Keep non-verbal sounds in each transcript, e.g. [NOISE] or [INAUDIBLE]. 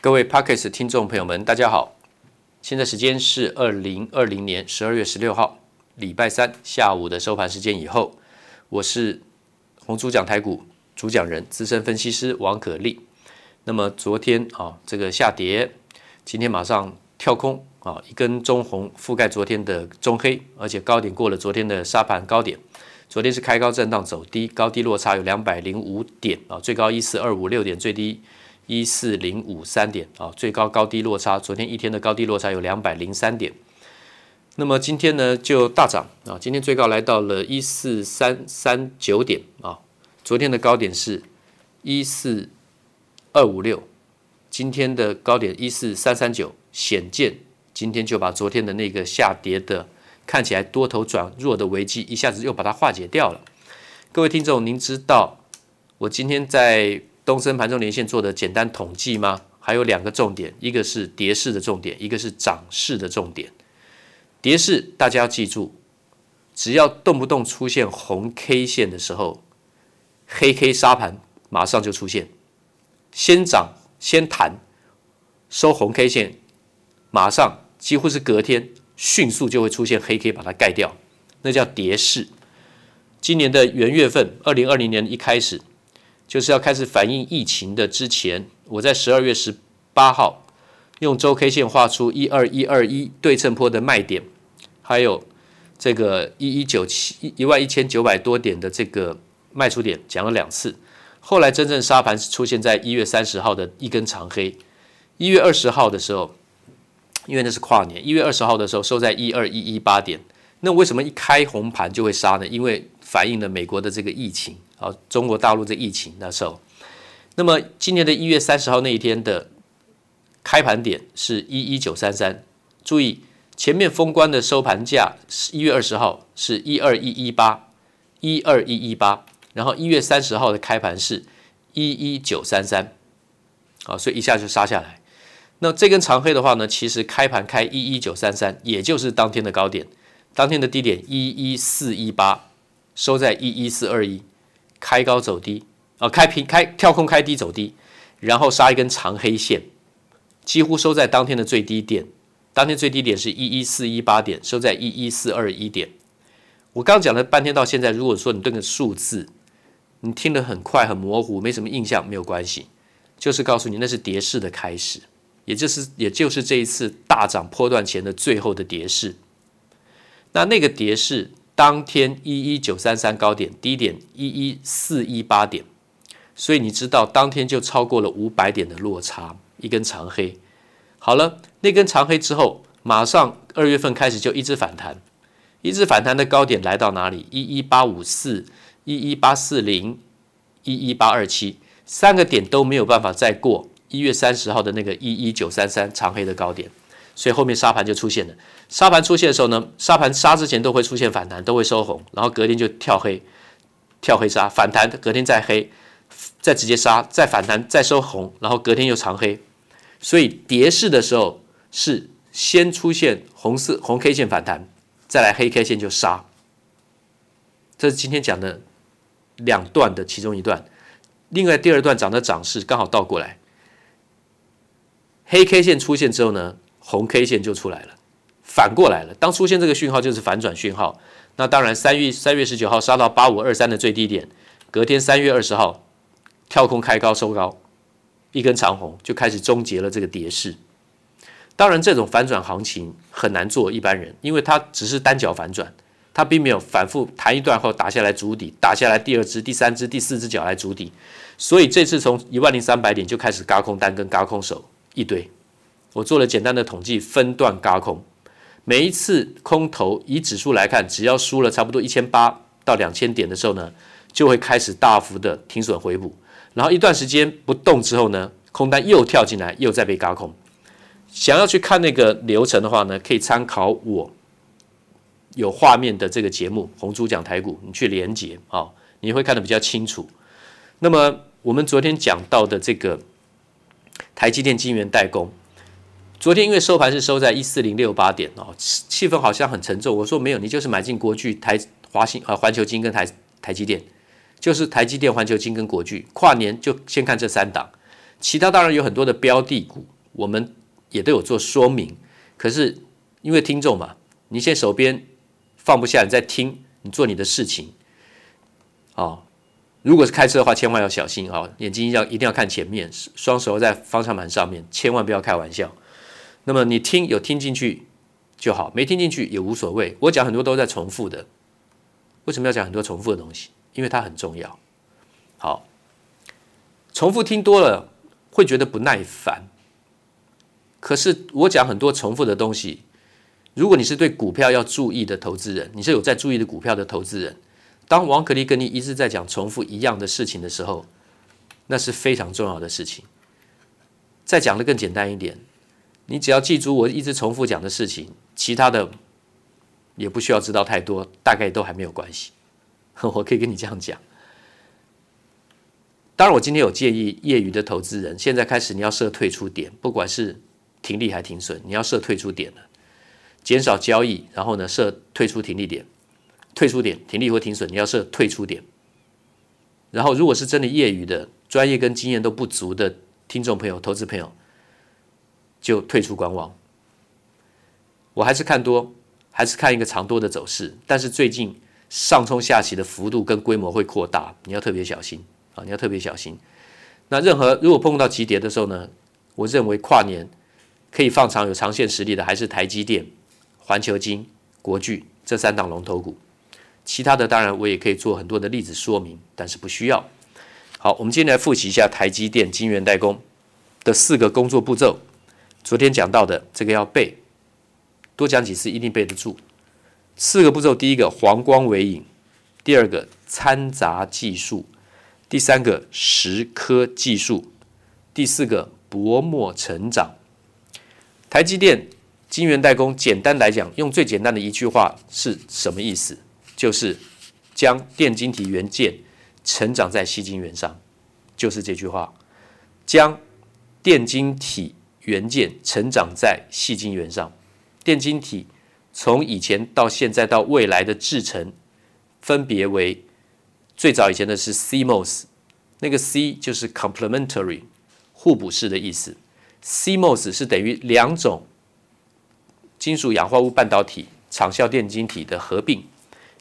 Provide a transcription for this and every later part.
各位 Podcast 听众朋友们，大家好。现在时间是二零二零年十二月十六号，礼拜三下午的收盘时间以后，我是红猪讲台股主讲人、资深分析师王可立。那么昨天啊，这个下跌，今天马上跳空啊，一根中红覆盖昨天的中黑，而且高点过了昨天的沙盘高点。昨天是开高震荡走低，高低落差有两百零五点啊，最高一四二五六点，最低。一四零五三点啊，最高高低落差，昨天一天的高低落差有两百零三点。那么今天呢就大涨啊，今天最高来到了一四三三九点啊，昨天的高点是一四二五六，今天的高点一四三三九，显见今天就把昨天的那个下跌的看起来多头转弱的危机，一下子又把它化解掉了。各位听众，您知道我今天在东森盘中连线做的简单统计吗？还有两个重点，一个是跌势的重点，一个是涨势的重点。跌势大家要记住，只要动不动出现红 K 线的时候，黑 K 杀盘马上就出现，先涨先弹，收红 K 线，马上几乎是隔天迅速就会出现黑 K 把它盖掉，那叫跌势。今年的元月份，二零二零年一开始。就是要开始反映疫情的之前，我在十二月十八号用周 K 线画出一二一二一对称波的卖点，还有这个一一九七一万一千九百多点的这个卖出点，讲了两次。后来真正杀盘是出现在一月三十号的一根长黑，一月二十号的时候，因为那是跨年，一月二十号的时候收在一二一一八点。那为什么一开红盘就会杀呢？因为反映了美国的这个疫情。好，中国大陆这疫情那时候，那么今年的一月三十号那一天的开盘点是一一九三三，注意前面封关的收盘价是一月二十号是一二一一八一二一一八，然后一月三十号的开盘是一一九三三，啊，所以一下就杀下来。那这根长黑的话呢，其实开盘开一一九三三，也就是当天的高点，当天的低点一一四一八，收在一一四二一。开高走低，啊，开平开跳空开低走低，然后杀一根长黑线，几乎收在当天的最低点。当天最低点是一一四一八点，收在一一四二一点。我刚讲了半天到现在，如果说你对个数字，你听得很快很模糊，没什么印象，没有关系，就是告诉你那是跌势的开始，也就是也就是这一次大涨波段前的最后的跌势。那那个跌势。当天一一九三三高点，低点一一四一八点，所以你知道当天就超过了五百点的落差，一根长黑。好了，那根长黑之后，马上二月份开始就一直反弹，一直反弹的高点来到哪里？一一八五四、一一八四零、一一八二七，三个点都没有办法再过一月三十号的那个一一九三三长黑的高点。所以后面杀盘就出现了，杀盘出现的时候呢，杀盘杀之前都会出现反弹，都会收红，然后隔天就跳黑，跳黑杀反弹，隔天再黑，再直接杀，再反弹，再收红，然后隔天又长黑。所以跌势的时候是先出现红色红 K 线反弹，再来黑 K 线就杀。这是今天讲的两段的其中一段，另外第二段涨的涨势刚好倒过来，黑 K 线出现之后呢，红 K 线就出来了，反过来了。当出现这个讯号，就是反转讯号。那当然，三月三月十九号杀到八五二三的最低点，隔天三月二十号跳空开高收高，一根长红就开始终结了这个跌势。当然，这种反转行情很难做一般人，因为它只是单脚反转，它并没有反复弹一段后打下来筑底，打下来第二只、第三只、第四只脚来筑底。所以这次从一万零三百点就开始嘎空单跟嘎空手一堆。我做了简单的统计，分段轧空，每一次空头以指数来看，只要输了差不多一千八到两千点的时候呢，就会开始大幅的停损回补，然后一段时间不动之后呢，空单又跳进来，又再被轧空。想要去看那个流程的话呢，可以参考我有画面的这个节目《红猪讲台股》，你去连接啊、你会看得比较清楚。那么我们昨天讲到的这个台积电晶圆代工。昨天因为收盘是收在一四零六八点哦，气氛好像很沉重。我说没有，你就是买进国巨、台华新啊、环球金跟台台积电，就是台积电、环球金跟国巨。跨年就先看这三档，其他当然有很多的标的股我们也都有做说明。可是因为听众嘛，你现在手边放不下，你在听，你做你的事情，哦，如果是开车的话，千万要小心啊、哦，眼睛要一定要看前面，双手在方向盘上面，千万不要开玩笑。那么你听有听进去就好，没听进去也无所谓。我讲很多都在重复的，为什么要讲很多重复的东西？因为它很重要。好，重复听多了会觉得不耐烦。可是我讲很多重复的东西，如果你是对股票要注意的投资人，你是有在注意的股票的投资人，当王可立跟你一直在讲重复一样的事情的时候，那是非常重要的事情。再讲的更简单一点，你只要记住我一直重复讲的事情，其他的也不需要知道太多，大概都还没有关系。[LAUGHS] 我可以跟你这样讲。当然，我今天有建议业余的投资人，现在开始你要设退出点，不管是停利还停损，你要设退出点了，减少交易，然后呢设退出停利点，退出点停利或停损，你要设退出点。然后，如果是真的业余的、专业跟经验都不足的听众朋友、投资朋友，就退出观望。我还是看多，还是看一个长多的走势，但是最近上冲下洗的幅度跟规模会扩大，你要特别小心啊。你要特别小心。那任何如果碰到急跌的时候呢，我认为跨年可以放长有长线实力的，还是台积电、环球金、国巨这三档龙头股。其他的当然我也可以做很多的例子说明，但是不需要。好，我们今天来复习一下台积电晶圆代工的四个工作步骤。昨天讲到的这个要背，多讲几次一定背得住。四个步骤，第一个黄光微影，第二个掺杂技术。第三个蚀刻技术，第四个薄膜成长。台积电晶圆代工，简单来讲，用最简单的一句话是什么意思？就是将电晶体元件成长在矽晶圆上，就是这句话。将电晶体元件成长在细晶圆上，电晶体从以前到现在到未来的制程，分别为。最早以前的是 CMOS，那个 C 就是 complementary 互补式的意思。CMOS 是等于两种金属氧化物半导体场效电晶体的合并，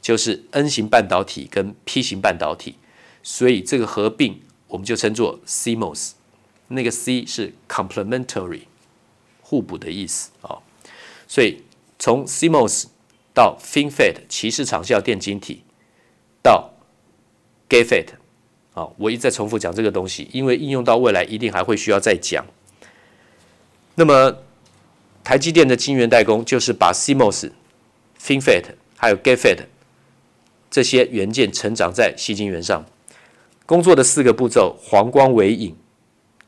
就是 N 型半导体跟 P 型半导体，所以这个合并我们就称作 CMOS。那个 C 是 complementary 互补的意思啊。所以从 CMOS 到 FinFET 鳍式场效电晶体到 GAAFET，好，我一再重复讲这个东西，因为应用到未来一定还会需要再讲。那么，台积电的晶圆代工就是把 CMOS、FinFET 还有 GAAFET 这些元件成长在矽晶圆上。工作的四个步骤：黄光微影，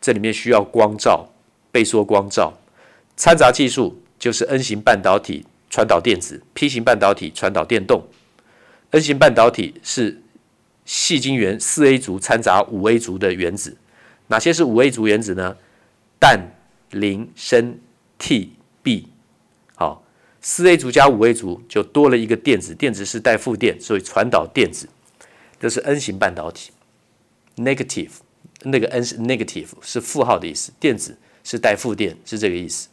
这里面需要光照、倍缩光照；掺杂技术就是 N 型半导体传导电子，P 型半导体传导电动。N 型半导体是细晶圆四 A 族掺杂五 A 族的原子，哪些是五 A 族原子呢？氮、磷、砷、銻、銫。好，四 A 族加五 A 族就多了一个电子，电子是带负电，所以传导电子。这是 N 型半导体，negative，那个 N 是 negative 是负号的意思，电子是带负电，是这个意思。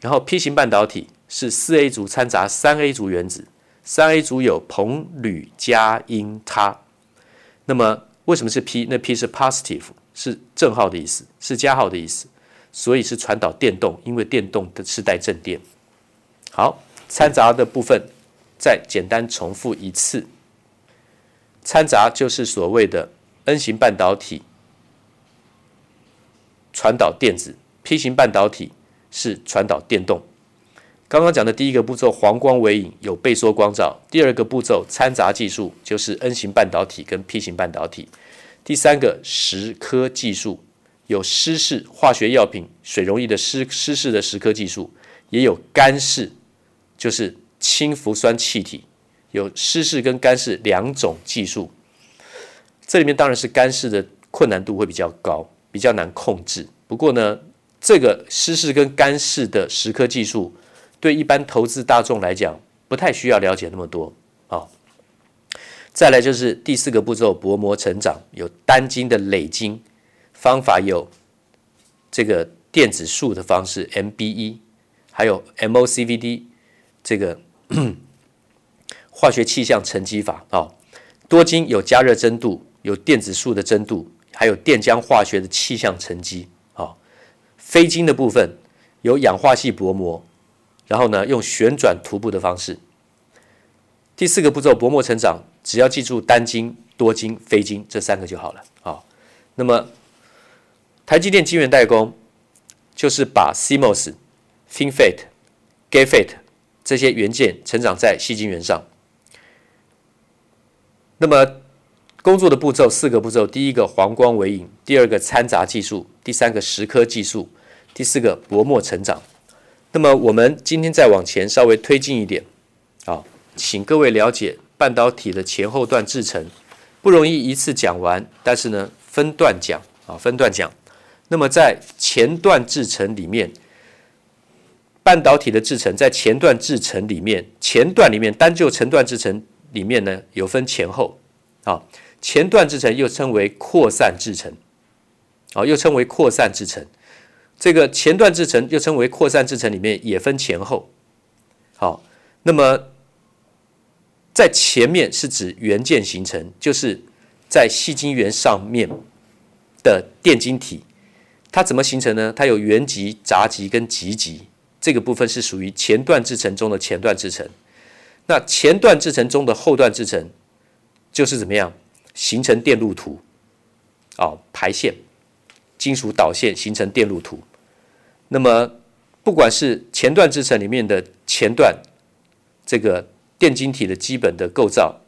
然后 P 型半导体是四 A 族掺杂三 A 族原子，三 A 族有硼、铝、镓、銦、銦。那么为什么是 P？那 P 是 positive，是正号的意思，是加号的意思，所以是传导电动，因为电动的是带正电。好，掺杂的部分再简单重复一次，掺杂就是所谓的 N 型半导体传导电子，P 型半导体是传导电动。刚刚讲的第一个步骤黄光微影有倍缩光照，第二个步骤掺杂技术就是 N 型半导体跟 P 型半导体，第三个蚀刻技术。有湿式化学药品水溶液的湿湿式的蚀刻技术，也有干式，就是氢氟酸气体，有湿式跟干式两种技术。这里面当然是干式的困难度会比较高，比较难控制。不过呢，这个湿式跟干式的蚀刻技术。对一般投资大众来讲，不太需要了解那么多啊、哦。再来就是第四个步骤，薄膜成长有单晶的磊晶方法，有这个电子束的方式 MBE，还有 MOCVD 这个 [COUGHS] 化学气象沉积法啊。多晶有加热蒸镀，有电子束的蒸镀，还有电浆化学的气象沉积啊。非晶的部分有氧化系薄膜，然后呢用旋转涂布的方式。第四个步骤薄膜成长，只要记住单晶、多晶、非晶这三个就好了啊。那么台积电晶圆代工就是把 CMOS、FinFET、GATFET 这些元件成长在细晶圆上。那么工作的步骤四个步骤：第一个黄光为影，第二个掺杂技术，第三个蚀刻技术，第四个薄膜成长。那么我们今天再往前稍微推进一点，啊，请各位了解半导体的前后段制程，不容易一次讲完，但是呢分段讲啊，分段讲。那么在前段制程里面，半导体的制程在前段制程里面，前段里面单就前段制程。里面呢有分前后，啊，前段制程又称为扩散制程，啊，又称为扩散制程。这个前段制程又称为扩散制程，里面也分前后。好，那么在前面是指元件形成，就是在细晶圆上面的电晶体，它怎么形成呢？它有原极、杂极跟极极，这个部分是属于前段制程中的前段制程。那前段制程中的后段制程，就是怎么样形成电路图？哦，排线、金属导线形成电路图。那么，不管是前段制程里面的前段这个电晶体的基本的构造、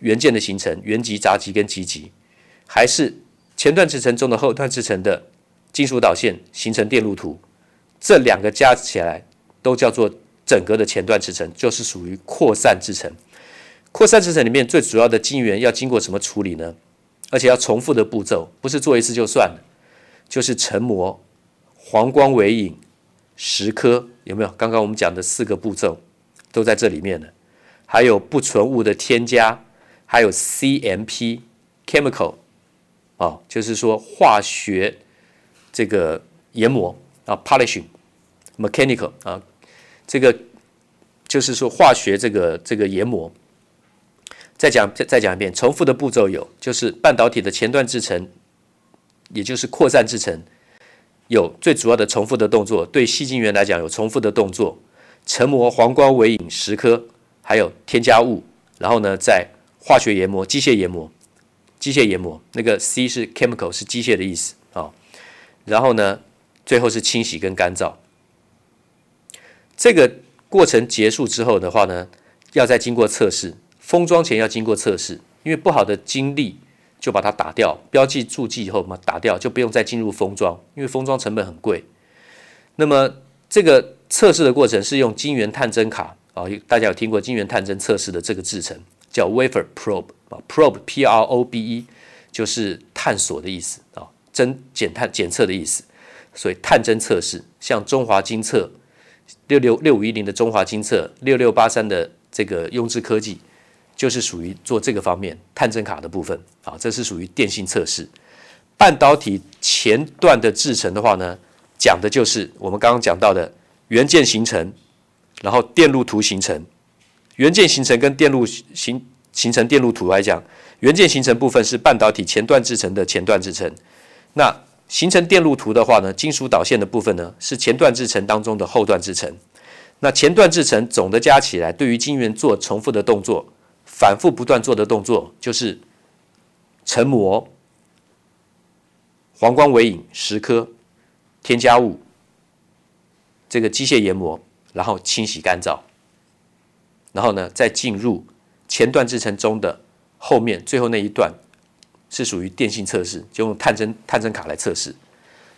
元件的形成、原极、杂极跟极极，还是前段制程中的后段制程的金属导线形成电路图，这两个加起来都叫做。整个的前段制程就是属于扩散制程。扩散制程里面最主要的晶圆要经过什么处理呢？而且要重复的步骤，不是做一次就算了，就是成膜、黄光微影、蚀刻，有没有？刚刚我们讲的四个步骤都在这里面了。还有不纯物的添加，还有 CMP chemical 哦，就是说化学这个研磨啊，polishing mechanical 啊。这个就是说化学这个这个研磨，再讲再再讲一遍，重复的步骤有，就是半导体的前段制程，也就是扩散制程，有最主要的重复的动作。对细晶圆来讲，有重复的动作，成膜、黄光、微影、蚀刻，还有添加物，然后呢，在化学研磨、机械研磨、机械研磨，那个 C 是 chemical 是机械的意思啊、然后呢，最后是清洗跟干燥。这个过程结束之后的话呢，要再经过测试，封装前要经过测试，因为不好的晶粒就把它打掉，标记注记以后嘛，打掉就不用再进入封装，因为封装成本很贵。那么这个测试的过程是用晶圆探针卡啊，大家有听过晶圆探针测试的这个制程，叫 wafer probe 啊，probe P R O B E 就是探索的意思啊，针检探检测的意思，所以探针测试像中华晶测。六六六五一零的中华晶测，六六八三的这个雍智科技，就是属于做这个方面探针卡的部分啊，这是属于电性测试。半导体前段的制程的话呢，讲的就是我们刚刚讲到的元件形成，然后电路图形成。元件形成跟电路形形成电路图来讲，元件形成部分是半导体前段制程的前段制程，那。形成电路图的话呢，金属导线的部分呢是前段制程当中的后段制程。那前段制程总的加起来，对于晶圆做重复的动作，反复不断做的动作，就是成膜、黄光微影、蚀刻、添加物、这个机械研磨，然后清洗干燥，然后呢再进入前段制程中的后面最后那一段。是属于电性测试，就用探针探针卡来测试。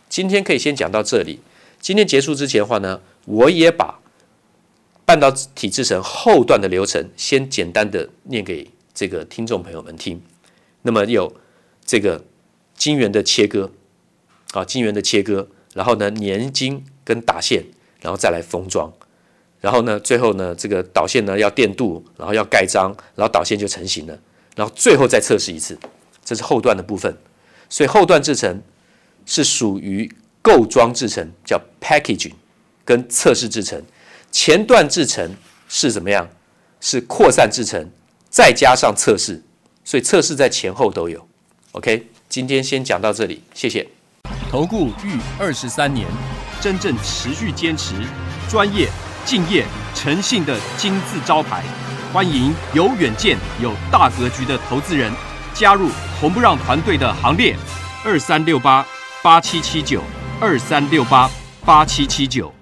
今天可以先讲到这里。今天结束之前的话呢，我也把半导体制程后段的流程先简单的念给这个听众朋友们听。那么有这个晶圆的切割啊，晶圆的切割，然后呢粘晶跟打线，然后再来封装，然后呢最后呢这个导线呢要电镀，然后要盖章，然后导线就成型了，然后最后再测试一次。这是后段的部分，所以后段制程是属于构装制程，叫 packaging，跟测试制程。前段制程是怎么样？是扩散制程，再加上测试，所以测试在前后都有。OK，今天先讲到这里，谢谢。投顾逾二十三年，真正持续坚持、专业、敬业、诚信的金字招牌。欢迎有远见、有大格局的投资人加入红不让团队的行列。二三六八八七七九，二三六八八七七九。